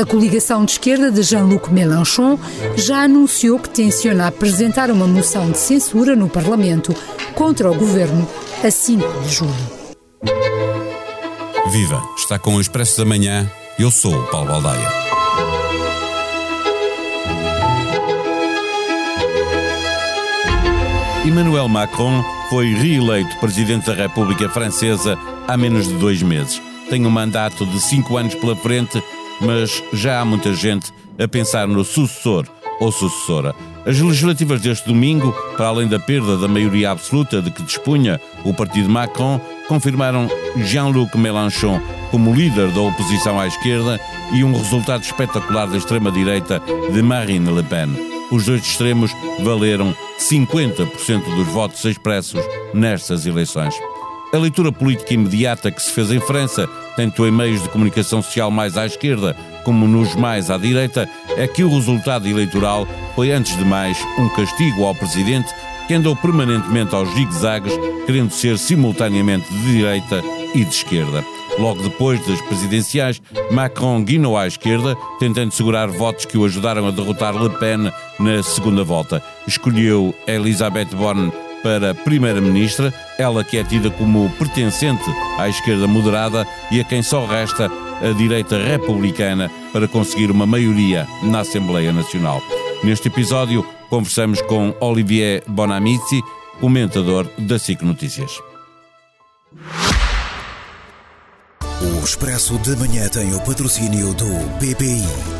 A coligação de esquerda de Jean-Luc Mélenchon já anunciou que tenciona apresentar uma moção de censura no Parlamento contra o governo a 5 de julho. Viva! Está com o Expresso da Manhã. Eu sou o Paulo Baldaia. Emmanuel Macron foi reeleito presidente da República Francesa há menos de dois meses. Tem um mandato de cinco anos pela frente, mas já há muita gente a pensar no sucessor ou sucessora. As legislativas deste domingo, para além da perda da maioria absoluta de que dispunha o partido Macron, confirmaram Jean-Luc Mélenchon como líder da oposição à esquerda e um resultado espetacular da extrema-direita de Marine Le Pen os dois extremos valeram 50% dos votos expressos nestas eleições. A leitura política imediata que se fez em França, tanto em meios de comunicação social mais à esquerda como nos mais à direita, é que o resultado eleitoral foi, antes de mais, um castigo ao presidente que andou permanentemente aos zigue-zagues, querendo ser simultaneamente de direita e de esquerda. Logo depois das presidenciais, Macron guinou à esquerda, tentando segurar votos que o ajudaram a derrotar Le Pen na segunda volta. Escolheu Elisabeth Borne para primeira-ministra, ela que é tida como pertencente à esquerda moderada e a quem só resta a direita republicana para conseguir uma maioria na Assembleia Nacional. Neste episódio, conversamos com Olivier Bonamici, comentador da SIC Notícias. O Expresso de Manhã tem o patrocínio do BPI.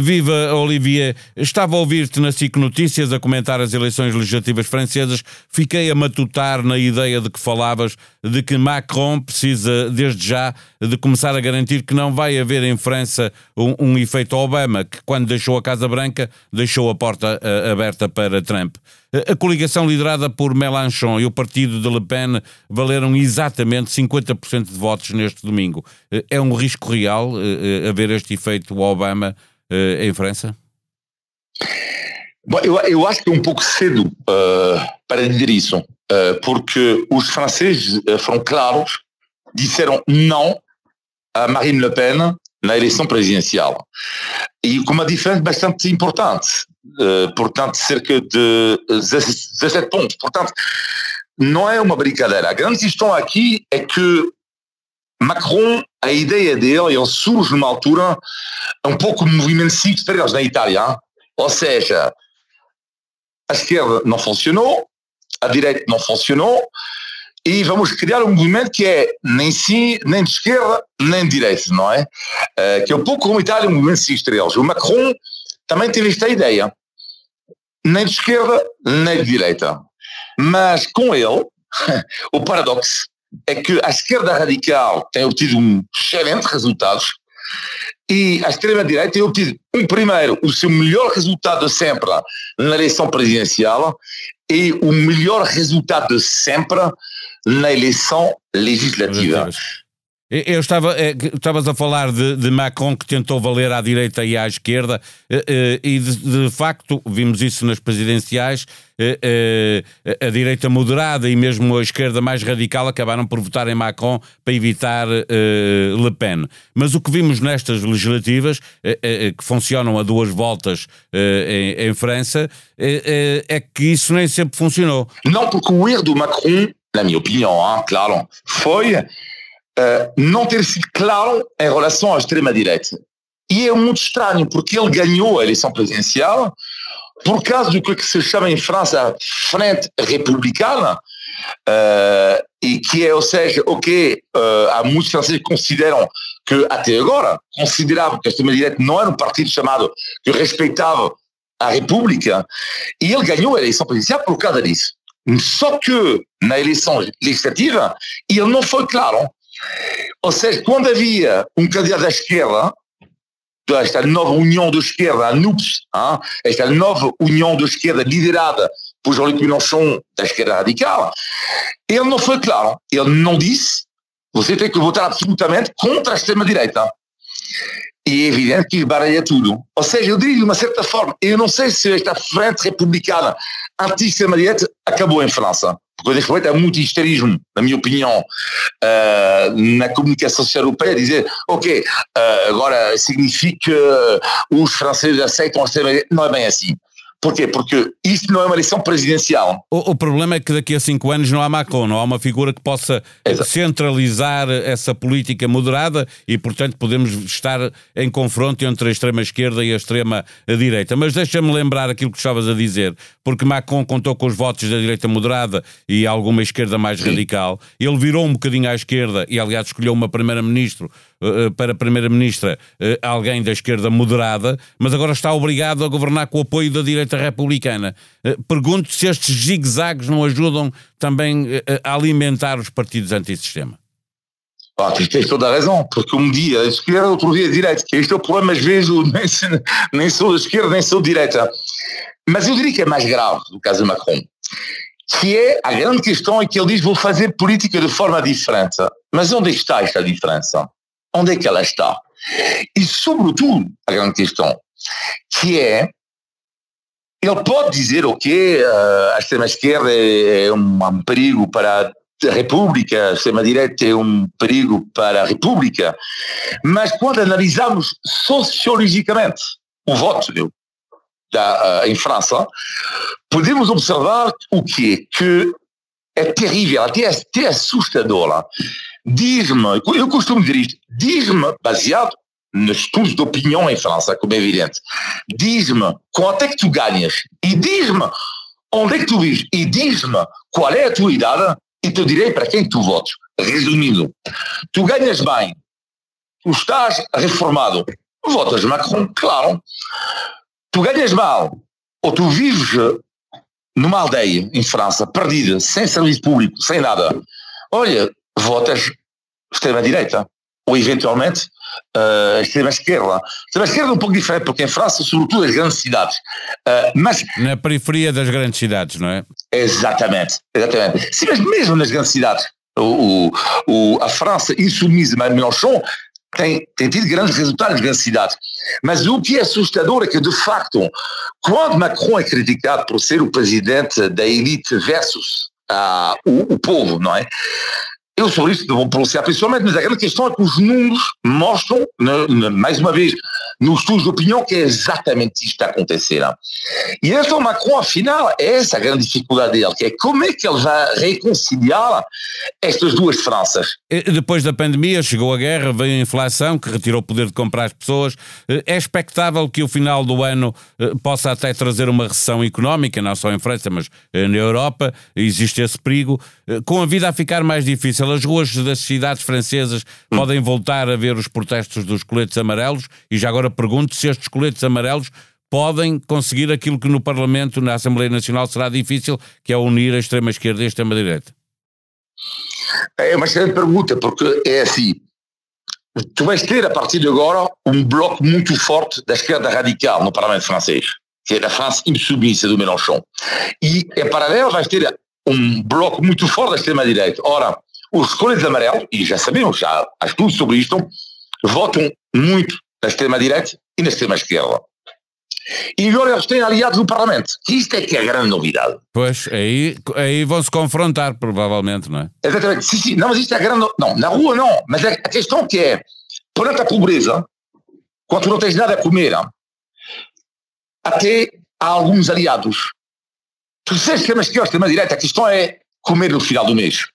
Viva Olivier, estava a ouvir-te na SIC Notícias a comentar as eleições legislativas francesas. Fiquei a matutar na ideia de que falavas de que Macron precisa, desde já, de começar a garantir que não vai haver em França um, um efeito Obama, que quando deixou a Casa Branca deixou a porta uh, aberta para Trump. A coligação liderada por Mélenchon e o partido de Le Pen valeram exatamente 50% de votos neste domingo. É um risco real haver este efeito Obama uh, em França? Bom, eu, eu, acho que é um pouco cedo uh, para dizer isso, uh, porque os franceses foram claros, disseram não a Marine Le Pen na eleição presidencial. E com uma diferença bastante importante, portanto, cerca de 17 pontos. Portanto, não é uma brincadeira. A grande questão aqui é que Macron, a ideia dele, ele surge numa altura um pouco de movimento cívico para eles na Itália. Ou seja, a esquerda não funcionou, a direita não funcionou, e vamos criar um movimento que é nem sim, nem de esquerda, nem de direita, não é? Uh, que é um pouco como a Itália, um movimento cívico para eles. O Macron também teve esta ideia, nem de esquerda, nem de direita. Mas com ele, o paradoxo é que a esquerda radical tem obtido um excelente resultados e a extrema-direita tem obtido, um primeiro, o seu melhor resultado de sempre na eleição presidencial e o melhor resultado de sempre na eleição legislativa. Eu estava, eh, estavas a falar de, de, Macron que tentou valer à direita e à esquerda, eh, eh, e de, de facto vimos isso nas presidenciais. A direita moderada e mesmo a esquerda mais radical acabaram por votar em Macron para evitar Le Pen. Mas o que vimos nestas legislativas, que funcionam a duas voltas em, em França, é que isso nem sempre funcionou. Não, porque o erro do Macron, na minha opinião, claro, foi uh, não ter sido claro em relação à extrema-direita. E é muito estranho, porque ele ganhou a eleição presidencial por causa do que se chama em França a Frente Republicana, uh, e que é, ou seja, o que uh, muitos franceses consideram que até agora consideravam que a extrema-direita não era um partido chamado que respeitava a República, e ele ganhou a eleição presidencial por causa disso. Só que na eleição legislativa ele não foi claro. Ou seja, quando havia um candidato da esquerda, esta nova união da esquerda, a NUPS, hein, esta nova união da esquerda liderada por Jean-Luc Mélenchon, da esquerda radical, ele não foi claro. Ele não disse, você tem que votar absolutamente contra a extrema-direita. e é evidente que baralha tudo. Ou seja, eu diria de uma certa forma, eu não sei se esta frente republicana anti-extrema-direita acabou em França. Neste momento há muito histerismo, na minha opinião, uh, na comunicação social europeia, dizer, ok, uh, agora significa que os franceses aceitam a extrema-direita. Não é bem assim. Porquê? Porque isto não é uma eleição presidencial. O, o, problema é que daqui a cinco anos não há Macron, não há uma figura que possa Exato. centralizar essa política moderada e, portanto, podemos estar em confronto entre a extrema-esquerda e a extrema-direita. Mas deixa-me lembrar aquilo que estavas a dizer, porque Macron contou com os votos da direita moderada e alguma esquerda mais Sim. radical. Ele virou um bocadinho à esquerda e, aliás, escolheu uma primeira-ministro uh, para primeira-ministra uh, alguém da esquerda moderada, mas agora está obrigado a governar com o apoio da direita republicana. Uh, pergunto se estes zigue-zagues não ajudam também a alimentar os partidos antissistema. Ah, tens toda a razão, porque um dia a esquerda, outro dia a direita. Este é o problema, às vezes, nem, nem sou da esquerda, nem sou direita. Mas eu diria que é mais grave do caso de Macron que é a grande questão é que ele diz vou fazer política de forma diferente. Mas onde está esta diferença? Onde é que ela está? E sobretudo, a grande questão, que é ele pode dizer o que a extrema-esquerda é um, um perigo para a República, a extrema-direita é um perigo para a República, mas quando analisamos sociologicamente o voto da, uh, em França, podemos observar o quê? Que é terrível, até, até assustador. Diz-me, eu costumo dizer isto, diz-me, baseado estudos de opinião em França, como é evidente, diz-me quanto é que tu ganhas e diz-me onde é que tu vives e diz-me qual é a tua idade e te direi para quem tu votes. Resumindo, tu ganhas bem, tu estás reformado, votas Macron, claro. Tu ganhas mal, ou tu vives numa aldeia em França, perdida, sem serviço público, sem nada. Olha, votas extrema-direita ou eventualmente uh, extrema-esquerda. Extrema-esquerda é um pouco diferente, porque em França, sobretudo, as grandes cidades. Uh, mas, Na periferia das grandes cidades, não é? Exatamente, exatamente. Sim, mas mesmo nas grandes cidades. O, o, a França insubmisa, mas Mélenchon tem, tem tido grandes resultados nas grandes cidades. Mas o que é assustador é que, de facto, quando Macron é criticado por ser o presidente da elite versus uh, o, o povo, não é? Eu sobre isso vou pronunciar pessoalmente, mas a grande questão é que os números mostram, mais uma vez, nos estudos de opinião, que é exatamente isto que está acontecendo. E então Macron, afinal, é essa a grande dificuldade dele, que é como é que ele vai reconciliar estas duas Franças. Depois da pandemia, chegou a guerra, veio a inflação, que retirou o poder de comprar as pessoas. É expectável que o final do ano eh, possa até trazer uma recessão económica, não só em França, mas eh, na Europa. Existe esse perigo. Eh, com a vida a ficar mais difícil, as ruas das cidades francesas hum. podem voltar a ver os protestos dos coletes amarelos e já agora pergunto se estes coletes amarelos podem conseguir aquilo que no Parlamento, na Assembleia Nacional, será difícil, que é unir a extrema-esquerda e a extrema-direita. É uma excelente pergunta, porque é assim, tu vais ter a partir de agora um bloco muito forte da esquerda radical no Parlamento francês, que é a France insubmissa do Mélenchon. E, em paralelo, vais ter um bloco muito forte da extrema-direita. Ora, os cores amarelos, e já sabemos, já há estudos sobre isto, votam muito na extrema-direita e na extrema-esquerda. E agora eles têm aliados no Parlamento. Isto é que é a grande novidade. Pois, aí, aí vão se confrontar, provavelmente, não é? Exatamente. Sim, sim. Não, mas isto é a grande. Não, na rua não. Mas a questão que é, perante a pobreza, quando não tens nada a comer, até há alguns aliados. Tu sabes que a esquerda, a extrema-direita, a questão é comer no final do mês.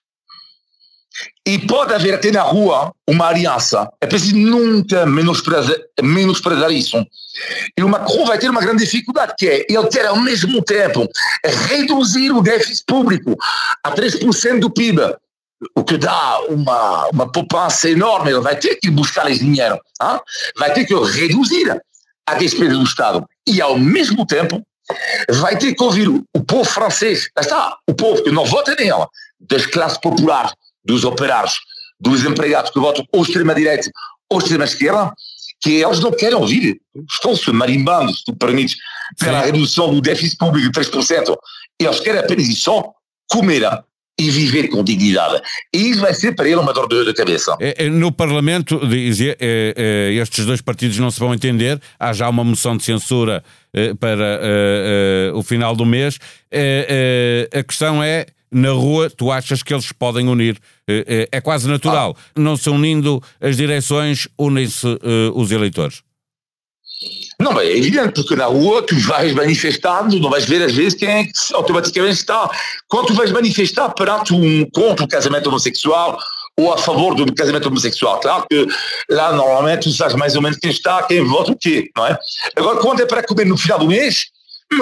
E pode haver até na rua uma aliança. É preciso nunca menosprezar, menosprezar isso. E o Macron vai ter uma grande dificuldade, que é ele ter ao mesmo tempo reduzir o déficit público a 3% do PIB, o que dá uma, uma poupança enorme. Ele vai ter que buscar esse dinheiro. Hein? Vai ter que reduzir a despesa do Estado. E ao mesmo tempo vai ter que ouvir o, povo francês, está, o povo que não vota nele, das classes populares, dos operários, dos empregados que votam ou extrema-direita ou extrema-esquerda, que eles não querem ouvir. Estão-se marimbando, se tu permites, pela redução do déficit público de 3%. Eles querem apenas e só comer. e viver com dignidade. E isso vai ser para ele uma dor de, cabeça. É, é, no Parlamento, dizia, é, estes dois partidos não se vão entender, há já uma moção de censura para o final do mês. a questão é na rua, tu achas que eles podem unir? É quase natural. Ah. Não se unindo as direções, unem-se uh, os eleitores. Não, é evidente, porque na rua tu vais manifestando, não vais ver às vezes quem é que automaticamente está. Quando tu vais manifestar perante um contra o casamento homossexual ou a favor do casamento homossexual, claro que lá normalmente tu sabes mais ou menos quem está, quem vota o quê, não é? Agora, quando é para comer no final do mês,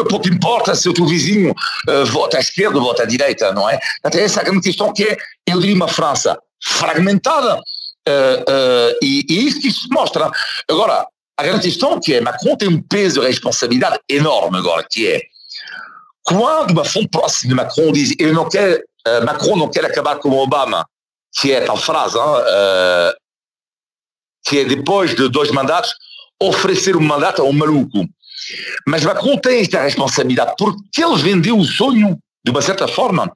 pouco importa se o teu vizinho uh, vota à esquerda ou vota à direita, não é? Até essa é grande questão que é, eu diria, uma França fragmentada, uh, uh, e, e isso que isso mostra. Agora, a grande questão que é, Macron tem um peso de responsabilidade enorme agora, que é, quando uma fonte próxima de Macron diz, ele não quer, Macron não quer acabar com o Obama, que é tal frase, hein, uh, que é depois de dois mandatos, oferecer um mandato a um maluco. Mas Macron tem esta responsabilidade, porque ele vendeu o sonho, de uma certa forma,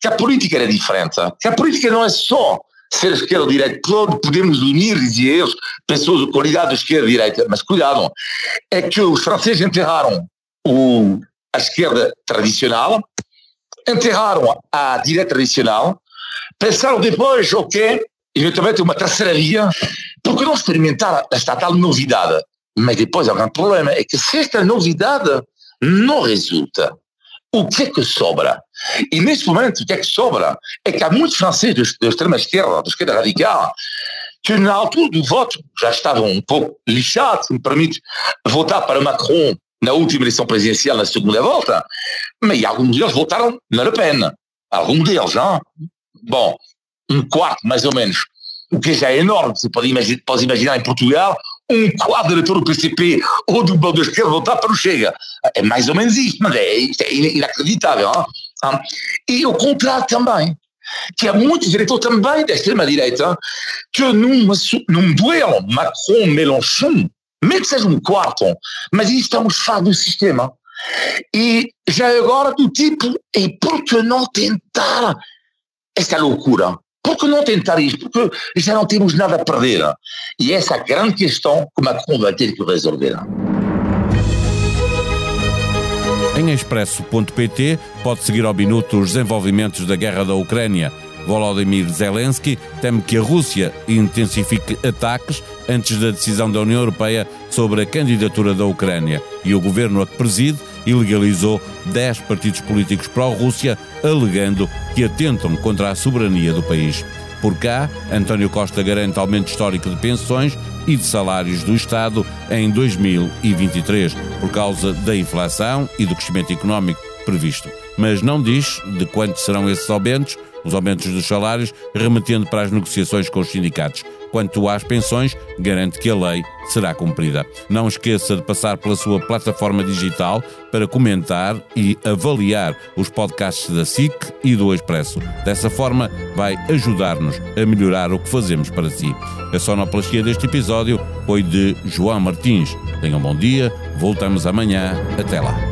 que a política era diferente, que a política não é só ser esquerda ou direita, podemos unir, dizia eles, pessoas com ligado esquerda e direita, mas cuidado, é que os franceses enterraram o, a esquerda tradicional, enterraram a direita tradicional, pensaram depois, ok, eventualmente uma terceira via, porque não experimentar esta tal novidade? Mas depois há um problema, é que se esta novidade não resulta, o que é que sobra? E neste momento, o que é que sobra? É que há muitos franceses da extrema-esquerda, da esquerda radical, que na altura do voto já estavam um pouco lixados, se me permite, votar para Macron na última eleição presidencial, na segunda volta, mas alguns deles votaram na Le Pen. Alguns deles, não? Bom, um quarto, mais ou menos. O que já é enorme, você pode imaginar, pode imaginar em Portugal, um quadro do PCP ou do Bloco da Esquerda votar para o Chega. É mais ou menos isto, mas é, é inacreditável. Não? E o contrário também, que há muitos eleitores também da extrema-direita que numa, num duelo Macron-Mélenchon, mesmo que seja um quarto, mas isto estamos fora do sistema. E já é agora do tipo, e por que não tentar esta loucura? Por que não tentar isto? Porque já não temos nada a perder. E essa é a grande questão que Macron vai ter que resolver. Em expresso.pt pode seguir ao minuto os desenvolvimentos da guerra da Ucrânia. Volodymyr Zelensky teme que a Rússia intensifique ataques antes da decisão da União Europeia sobre a candidatura da Ucrânia. E o governo a que preside ilegalizou 10 partidos políticos pró-Rússia, alegando que atentam contra a soberania do país. Por cá, António Costa garante aumento histórico de pensões e de salários do Estado em 2023, por causa da inflação e do crescimento económico previsto. Mas não diz de quanto serão esses aumentos, os aumentos dos salários, remetendo para as negociações com os sindicatos. Quanto às pensões, garante que a lei será cumprida. Não esqueça de passar pela sua plataforma digital para comentar e avaliar os podcasts da SIC e do Expresso. Dessa forma, vai ajudar-nos a melhorar o que fazemos para si. A sonoplastia deste episódio foi de João Martins. Tenham um bom dia, voltamos amanhã. Até lá.